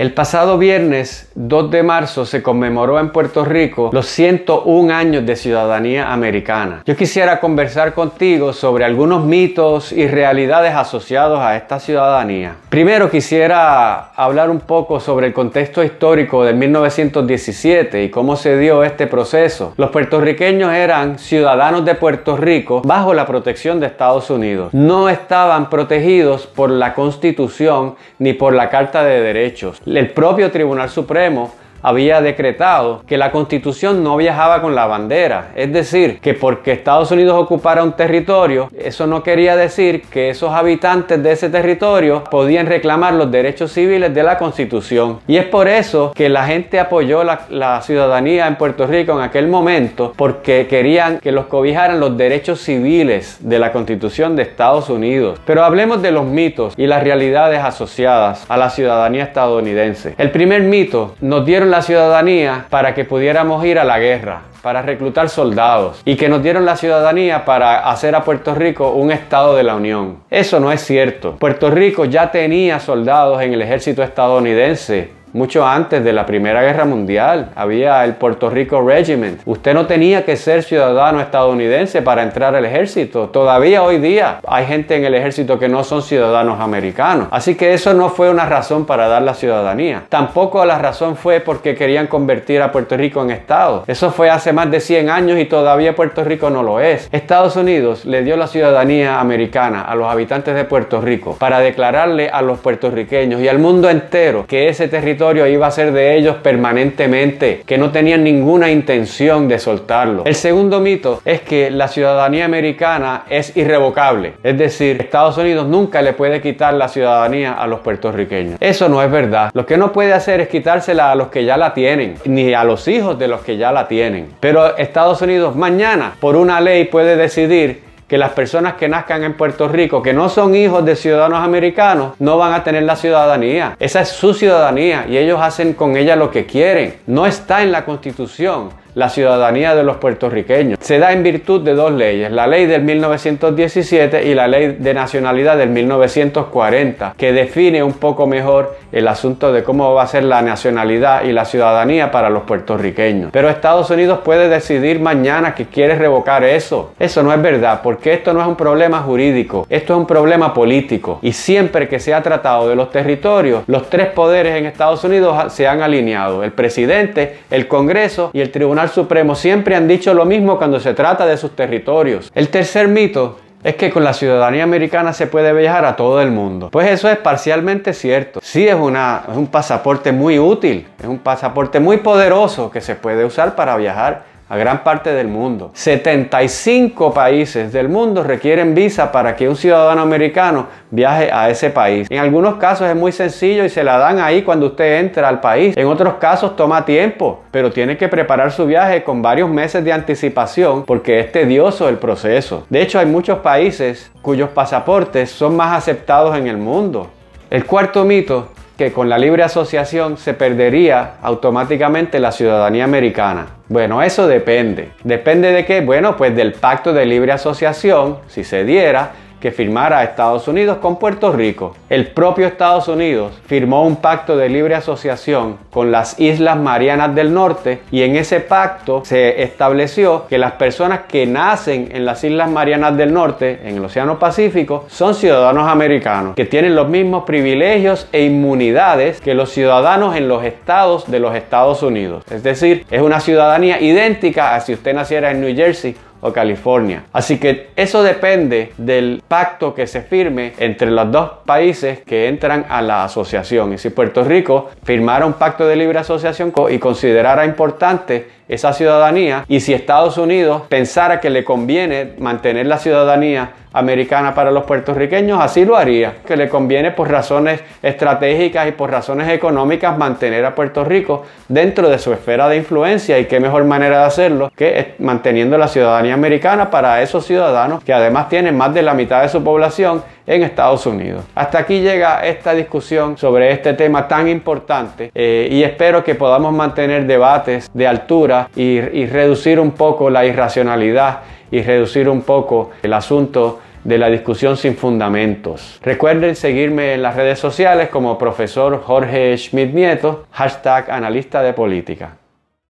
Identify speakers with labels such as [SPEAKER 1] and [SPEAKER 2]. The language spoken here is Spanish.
[SPEAKER 1] El pasado viernes 2 de marzo se conmemoró en Puerto Rico los 101 años de ciudadanía americana. Yo quisiera conversar contigo sobre algunos mitos y realidades asociados a esta ciudadanía. Primero quisiera hablar un poco sobre el contexto histórico de 1917 y cómo se dio este proceso. Los puertorriqueños eran ciudadanos de Puerto Rico bajo la protección de Estados Unidos. No estaban protegidos por la Constitución ni por la Carta de Derechos el propio Tribunal Supremo había decretado que la constitución no viajaba con la bandera. Es decir, que porque Estados Unidos ocupara un territorio, eso no quería decir que esos habitantes de ese territorio podían reclamar los derechos civiles de la constitución. Y es por eso que la gente apoyó la, ciudadanía en Puerto Rico en aquel momento, porque querían que los cobijaran los derechos civiles de la constitución de Estados Unidos. Pero hablemos de los mitos y las realidades asociadas a la ciudadanía estadounidense. El primer mito nos dieron la ciudadanía para que pudiéramos ir a la guerra, para reclutar soldados y que nos dieron la ciudadanía para hacer a Puerto Rico un estado de la Unión. Eso no es cierto. Puerto Rico ya tenía soldados en el ejército estadounidense mucho antes de la Primera Guerra Mundial. Había el Puerto Rico Regiment. Usted no tenía que ser ciudadano estadounidense para entrar al ejército. Todavía hoy día hay gente en el ejército que no son ciudadanos americanos. Así que eso no fue una razón para dar la ciudadanía. Tampoco la razón fue porque querían convertir a Puerto Rico en Estado. Eso fue hace más de 100 años y todavía Puerto Rico no lo es. Estados Unidos le dio la ciudadanía americana a los habitantes de Puerto Rico para declararle a los puertorriqueños y al mundo entero que ese territorio iba a ser de ellos permanentemente, que no tenían ninguna intención de soltarlo. El segundo mito es que la ciudadanía americana es irrevocable, es decir, Estados Unidos nunca le puede quitar la ciudadanía a los puertorriqueños. Eso no es verdad. Lo que no puede hacer es quitársela a los que ya la tienen, ni a los hijos de los que ya la tienen. Pero Estados Unidos mañana, por una ley, puede decidir que las personas que nazcan en Puerto Rico, que no son hijos de ciudadanos americanos, no van a tener la ciudadanía. Esa es su ciudadanía y ellos hacen con ella lo que quieren. No está en la constitución la ciudadanía de los puertorriqueños. Se da en virtud de dos leyes, la ley del 1917 y la ley de nacionalidad del 1940, que define un poco mejor el asunto de cómo va a ser la nacionalidad y la ciudadanía para los puertorriqueños. Pero Estados Unidos puede decidir mañana que quiere revocar eso. Eso no es verdad, porque esto no es un problema jurídico, esto es un problema político. Y siempre que se ha tratado de los territorios, los tres poderes en Estados Unidos se han alineado, el presidente, el Congreso y el Supremo siempre han dicho lo mismo cuando se trata de sus territorios. El tercer mito es que con la ciudadanía americana se puede viajar a todo el mundo. Pues eso es parcialmente cierto. Sí es, una, es un pasaporte muy útil, es un pasaporte muy poderoso que se puede usar para viajar a gran parte del mundo. 75 países del mundo requieren visa para que un ciudadano americano viaje a ese país. En algunos casos es muy sencillo y se la dan ahí cuando usted entra al país. En otros casos toma tiempo, pero tiene que preparar su viaje con varios meses de anticipación porque es tedioso el proceso. De hecho, hay muchos países cuyos pasaportes son más aceptados en el mundo. El cuarto mito que con la libre asociación se perdería automáticamente la ciudadanía americana. Bueno, eso depende. ¿Depende de qué? Bueno, pues del pacto de libre asociación, si se diera, que firmara Estados Unidos con Puerto Rico. El propio Estados Unidos firmó un pacto de libre asociación con las Islas Marianas del Norte y en ese pacto se estableció que las personas que nacen en las Islas Marianas del Norte, en el Océano Pacífico, son ciudadanos americanos, que tienen los mismos privilegios e inmunidades que los ciudadanos en los estados de los Estados Unidos. Es decir, es una ciudadanía idéntica a si usted naciera en New Jersey o California. Así que eso depende del pacto que se firme entre los dos países que entran a la asociación. Y si Puerto Rico firmara un pacto de libre asociación y considerara importante esa ciudadanía y si Estados Unidos pensara que le conviene mantener la ciudadanía americana para los puertorriqueños, así lo haría, que le conviene por razones estratégicas y por razones económicas mantener a Puerto Rico dentro de su esfera de influencia y qué mejor manera de hacerlo que manteniendo la ciudadanía americana para esos ciudadanos que además tienen más de la mitad de su población en Estados Unidos. Hasta aquí llega esta discusión sobre este tema tan importante eh, y espero que podamos mantener debates de altura y, y reducir un poco la irracionalidad y reducir un poco el asunto de la discusión sin fundamentos. Recuerden seguirme en las redes sociales como profesor Jorge Schmidt Nieto, hashtag analista de política.